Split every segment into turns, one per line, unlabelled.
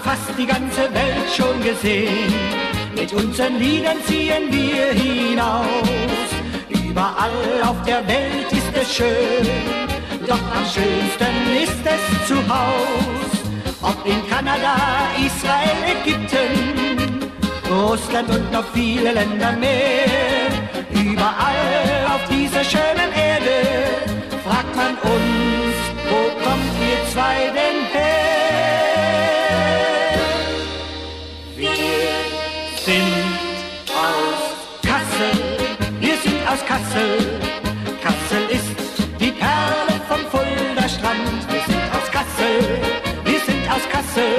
fast die ganze Welt schon gesehen. Mit unseren Liedern ziehen wir hinaus. Überall auf der Welt ist es schön, doch am schönsten ist es zu Haus. Ob in Kanada, Israel, Ägypten, Russland und noch viele Länder mehr. Überall auf dieser schönen Erde fragt man uns, wo kommt ihr zwei denn her? Sind aus Kassel, wir sind aus Kassel. Kassel ist die Perle vom Fulda Strand. Wir sind aus Kassel, wir sind aus Kassel.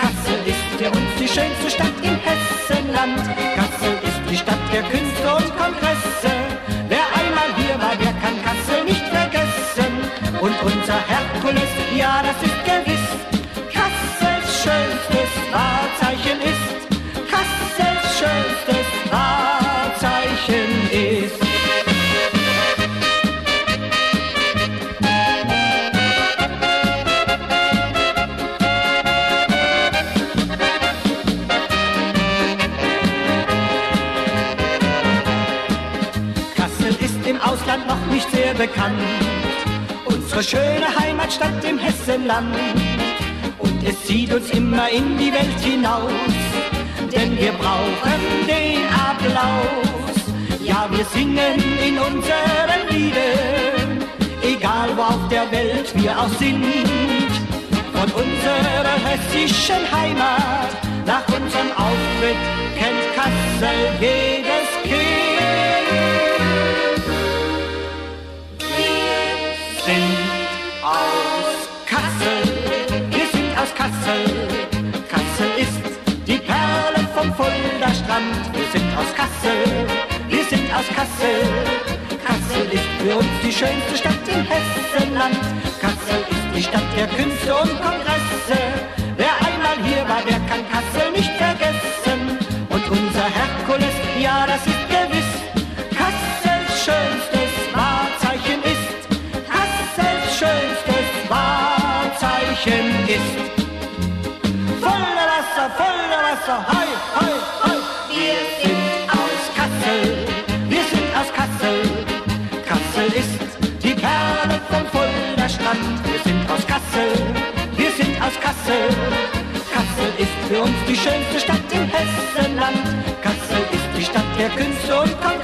Kassel ist für uns die schönste Stadt im Hessenland. Kassel ist die Stadt der Künste und Kongresse. Ausland noch nicht sehr bekannt. Unsere schöne Heimatstadt im Hessenland. Und es zieht uns immer in die Welt hinaus. Denn wir brauchen den Applaus. Ja, wir singen in unseren Liedern. Egal wo auf der Welt wir auch sind. Von unserer hessischen Heimat nach unserem Auftritt kennt Kassel jedes sind aus Kassel, wir sind aus Kassel. Kassel ist die Perle vom Fulda Strand. Wir sind aus Kassel, wir sind aus Kassel. Kassel ist für uns die schönste Stadt im Hessenland. Kassel ist die Stadt der Künste und Kongresse. Wahrzeichen ist. Voller Wasser, voller Wasser, hei, hei, hei. Wir sind aus Kassel, wir sind aus Kassel. Kassel ist die Perle vom Fulda Strand. Wir sind aus Kassel, wir sind aus Kassel. Kassel ist für uns die schönste Stadt im Hessenland. Kassel ist die Stadt der Künste und Kongresse.